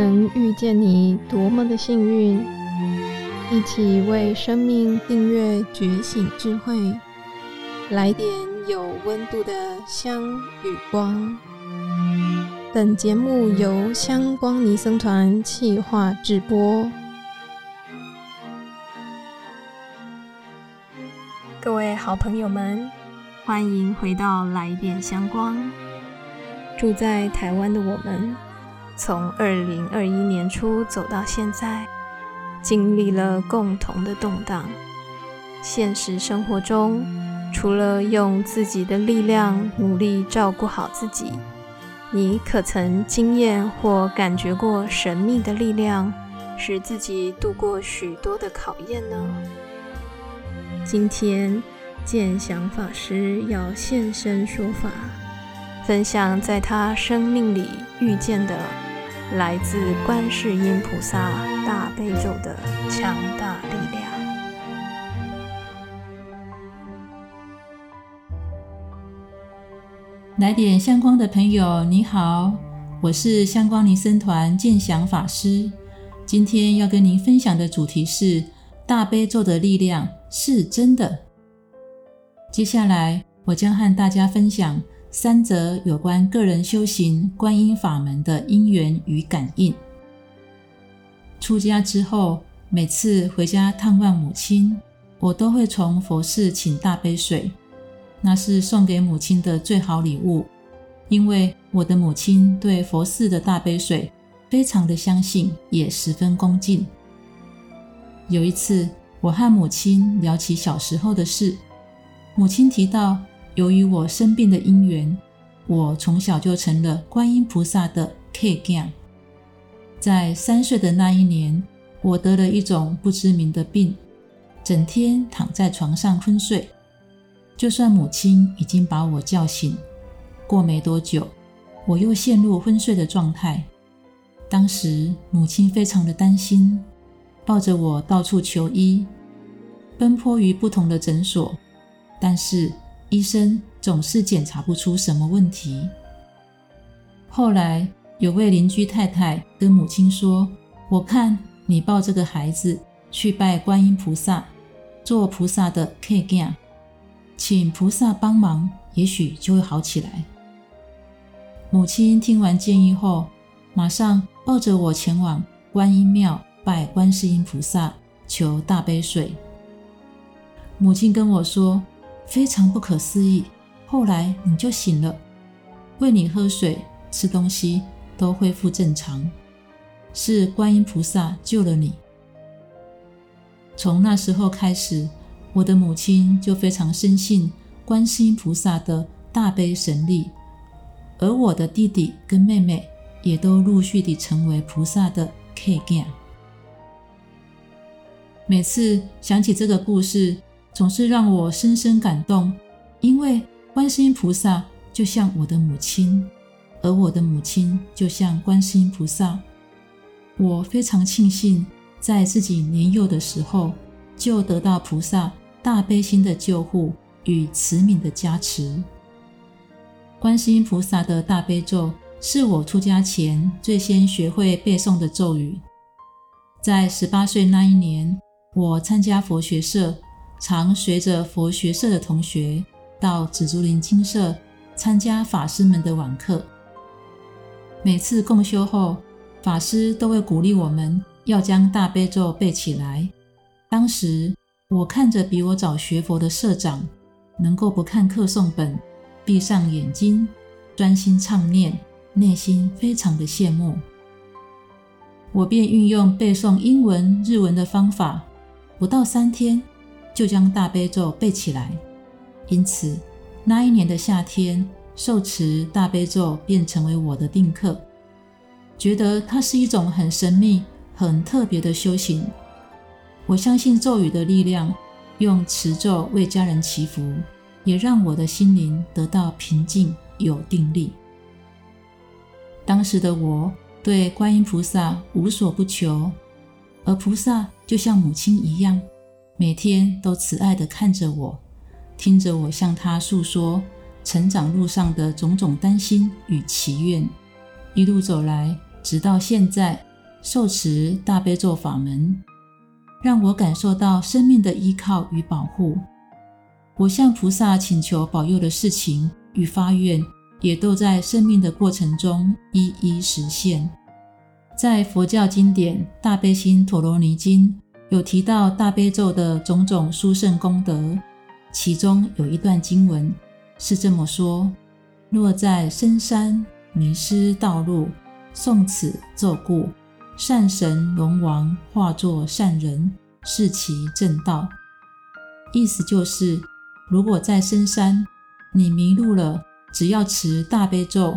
能遇见你多么的幸运！一起为生命订阅觉醒智慧，来点有温度的香与光。本节目由香光尼僧团企划制播。各位好朋友们，欢迎回到来点香光。住在台湾的我们，从二零二一年初走到现在，经历了共同的动荡。现实生活中，除了用自己的力量努力照顾好自己，你可曾经验或感觉过神秘的力量，使自己度过许多的考验呢？今天，见祥法师要现身说法。分享在他生命里遇见的来自观世音菩萨大悲咒的强大力量。来点香光的朋友，你好，我是香光尼僧团建祥法师。今天要跟您分享的主题是大悲咒的力量是真的。接下来，我将和大家分享。三则有关个人修行观音法门的因缘与感应。出家之后，每次回家探望母亲，我都会从佛寺请大杯水，那是送给母亲的最好礼物。因为我的母亲对佛寺的大杯水非常的相信，也十分恭敬。有一次，我和母亲聊起小时候的事，母亲提到。由于我生病的因缘，我从小就成了观音菩萨的 K 将。在三岁的那一年，我得了一种不知名的病，整天躺在床上昏睡。就算母亲已经把我叫醒，过没多久，我又陷入昏睡的状态。当时母亲非常的担心，抱着我到处求医，奔波于不同的诊所，但是。医生总是检查不出什么问题。后来有位邻居太太跟母亲说：“我看你抱这个孩子去拜观音菩萨，做菩萨的 K 将，请菩萨帮忙，也许就会好起来。”母亲听完建议后，马上抱着我前往观音庙拜观世音菩萨，求大杯水。母亲跟我说。非常不可思议。后来你就醒了，喂你喝水、吃东西都恢复正常，是观音菩萨救了你。从那时候开始，我的母亲就非常深信观世音菩萨的大悲神力，而我的弟弟跟妹妹也都陆续地成为菩萨的 K 将。每次想起这个故事。总是让我深深感动，因为观世音菩萨就像我的母亲，而我的母亲就像观世音菩萨。我非常庆幸，在自己年幼的时候就得到菩萨大悲心的救护与慈悯的加持。观世音菩萨的大悲咒是我出家前最先学会背诵的咒语。在十八岁那一年，我参加佛学社。常随着佛学社的同学到紫竹林精舍参加法师们的晚课。每次共修后，法师都会鼓励我们要将大悲咒背起来。当时我看着比我早学佛的社长能够不看课诵本，闭上眼睛专心唱念，内心非常的羡慕。我便运用背诵英文、日文的方法，不到三天。就将大悲咒背起来，因此那一年的夏天，受持大悲咒便成为我的定课。觉得它是一种很神秘、很特别的修行。我相信咒语的力量，用持咒为家人祈福，也让我的心灵得到平静、有定力。当时的我对观音菩萨无所不求，而菩萨就像母亲一样。每天都慈爱地看着我，听着我向他诉说成长路上的种种担心与祈愿。一路走来，直到现在，受持大悲咒法门，让我感受到生命的依靠与保护。我向菩萨请求保佑的事情与发愿，也都在生命的过程中一一实现。在佛教经典《大悲心陀罗尼经》有提到大悲咒的种种殊胜功德，其中有一段经文是这么说：“若在深山迷失道路，诵此咒故，善神龙王化作善人，示其正道。”意思就是。如果在深山，你迷路了，只要持大悲咒，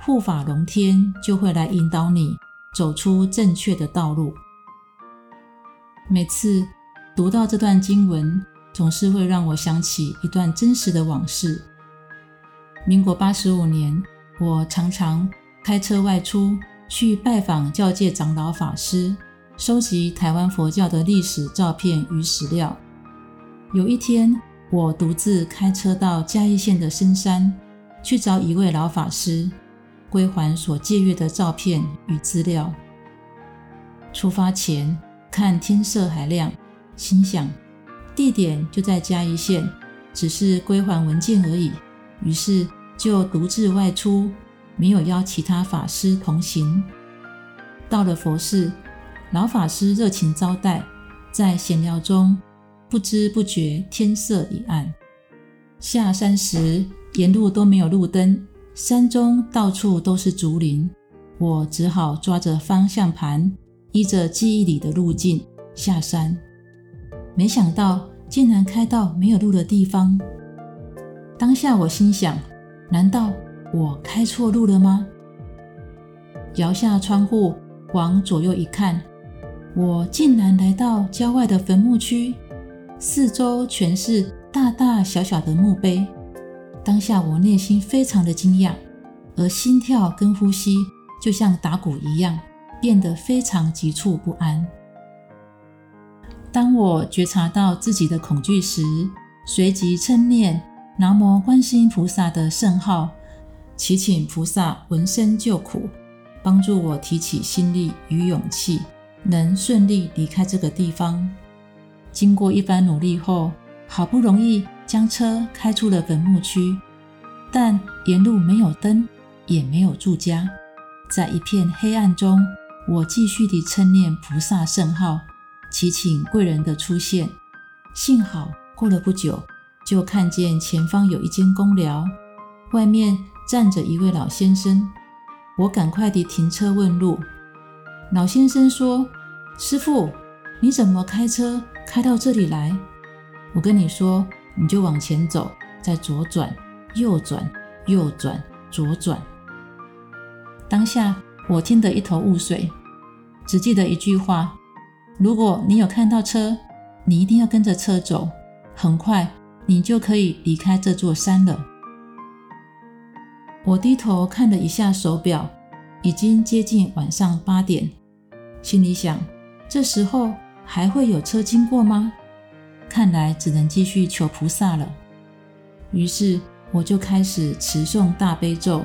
护法龙天就会来引导你走出正确的道路。每次读到这段经文，总是会让我想起一段真实的往事。民国八十五年，我常常开车外出去拜访教界长老法师，收集台湾佛教的历史照片与史料。有一天，我独自开车到嘉义县的深山，去找一位老法师归还所借阅的照片与资料。出发前看天色还亮，心想地点就在嘉义县，只是归还文件而已，于是就独自外出，没有邀其他法师同行。到了佛寺，老法师热情招待，在闲聊中。不知不觉，天色已暗。下山时，沿路都没有路灯，山中到处都是竹林。我只好抓着方向盘，依着记忆里的路径下山。没想到，竟然开到没有路的地方。当下我心想：难道我开错路了吗？摇下窗户，往左右一看，我竟然来到郊外的坟墓区。四周全是大大小小的墓碑，当下我内心非常的惊讶，而心跳跟呼吸就像打鼓一样，变得非常急促不安。当我觉察到自己的恐惧时，随即称念南无观世音菩萨的圣号，祈请菩萨闻声救苦，帮助我提起心力与勇气，能顺利离开这个地方。经过一番努力后，好不容易将车开出了坟墓区，但沿路没有灯，也没有住家，在一片黑暗中，我继续地称念菩萨圣号，祈请贵人的出现。幸好过了不久，就看见前方有一间公寮，外面站着一位老先生。我赶快地停车问路，老先生说：“师傅，你怎么开车？”开到这里来，我跟你说，你就往前走，再左转、右转、右转、左转。当下我听得一头雾水，只记得一句话：如果你有看到车，你一定要跟着车走，很快你就可以离开这座山了。我低头看了一下手表，已经接近晚上八点，心里想：这时候。还会有车经过吗？看来只能继续求菩萨了。于是我就开始持诵大悲咒：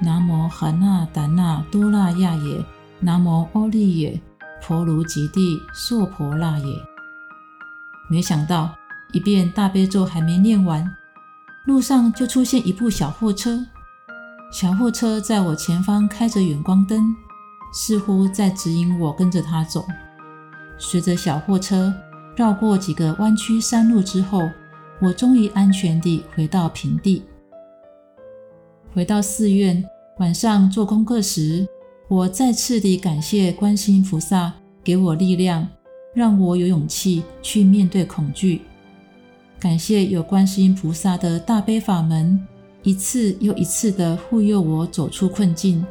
南无含那达那多那亚耶，南无阿利耶婆卢吉帝娑婆那耶。没想到一遍大悲咒还没念完，路上就出现一部小货车。小货车在我前方开着远光灯，似乎在指引我跟着它走。随着小货车绕过几个弯曲山路之后，我终于安全地回到平地。回到寺院，晚上做功课时，我再次地感谢观世音菩萨给我力量，让我有勇气去面对恐惧。感谢有观世音菩萨的大悲法门，一次又一次地护佑我走出困境。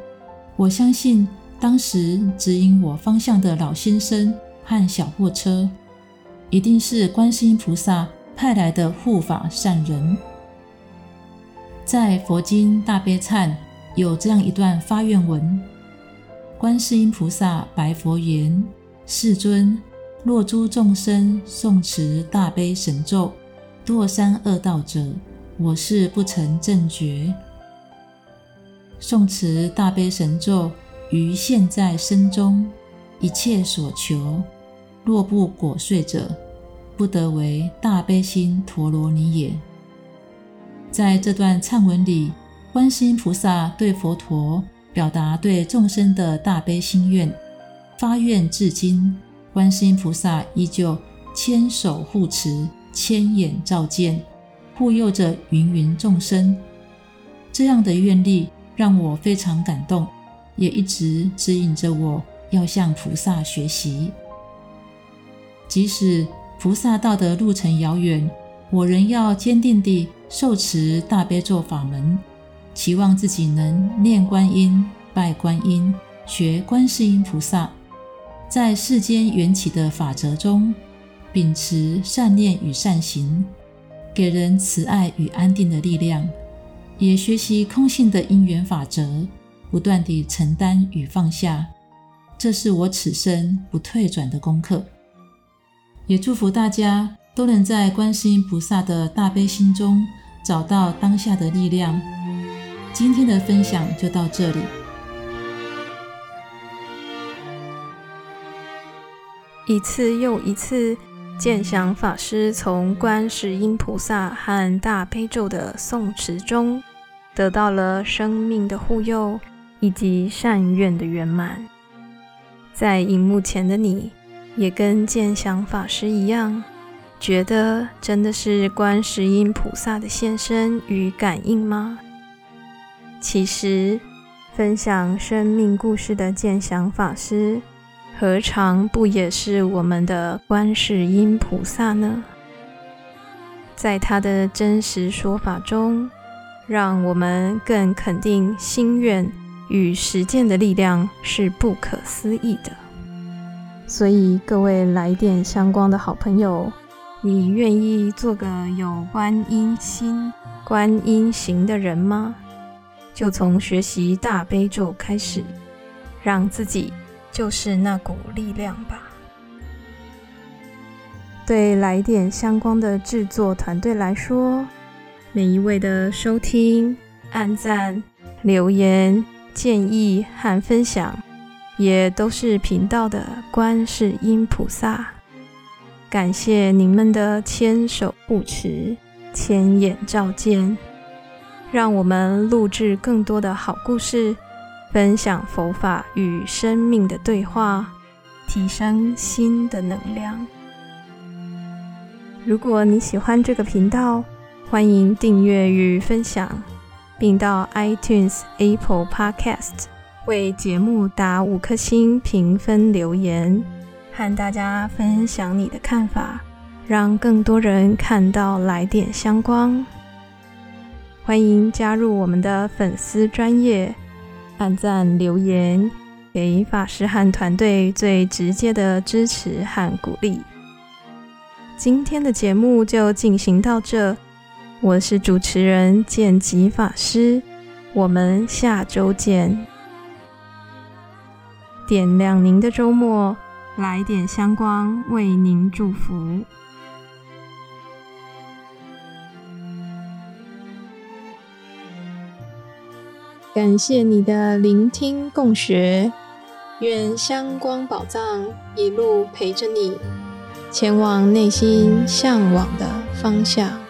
我相信，当时指引我方向的老先生。和小货车一定是观世音菩萨派来的护法善人。在佛经大悲忏有这样一段发愿文：观世音菩萨白佛言：“世尊，若诸众生诵持大悲神咒，堕三恶道者，我是不成正觉。诵持大悲神咒于现在生中。”一切所求，若不果遂者，不得为大悲心陀罗尼也。在这段忏文里，观世音菩萨对佛陀表达对众生的大悲心愿，发愿至今，观世音菩萨依旧千手护持，千眼照见，护佑着芸芸众生。这样的愿力让我非常感动，也一直指引着我要向菩萨学习。即使菩萨道的路程遥远，我仍要坚定地。受持大悲咒法门，期望自己能念观音、拜观音、学观世音菩萨，在世间缘起的法则中，秉持善念与善行，给人慈爱与安定的力量，也学习空性的因缘法则，不断地承担与放下，这是我此生不退转的功课。也祝福大家都能在观世音菩萨的大悲心中。找到当下的力量。今天的分享就到这里。一次又一次，见祥法师从观世音菩萨和大悲咒的诵持中，得到了生命的护佑以及善愿的圆满。在荧幕前的你，也跟见祥法师一样。觉得真的是观世音菩萨的现身与感应吗？其实，分享生命故事的见祥法师，何尝不也是我们的观世音菩萨呢？在他的真实说法中，让我们更肯定心愿与实践的力量是不可思议的。所以，各位来电相关的好朋友。你愿意做个有观音心、观音行的人吗？就从学习大悲咒开始，让自己就是那股力量吧。对来点相关的制作团队来说，每一位的收听、按赞、留言、建议和分享，也都是频道的观世音菩萨。感谢您们的牵手护持、千眼照见，让我们录制更多的好故事，分享佛法与生命的对话，提升心的能量。如果你喜欢这个频道，欢迎订阅与分享，并到 iTunes、Apple Podcast 为节目打五颗星评分留言。和大家分享你的看法，让更多人看到来点香光。欢迎加入我们的粉丝专业，按赞留言，给法师和团队最直接的支持和鼓励。今天的节目就进行到这，我是主持人剑吉法师，我们下周见。点亮您的周末。来点香光，为您祝福。感谢你的聆听共学，愿香光宝藏一路陪着你，前往内心向往的方向。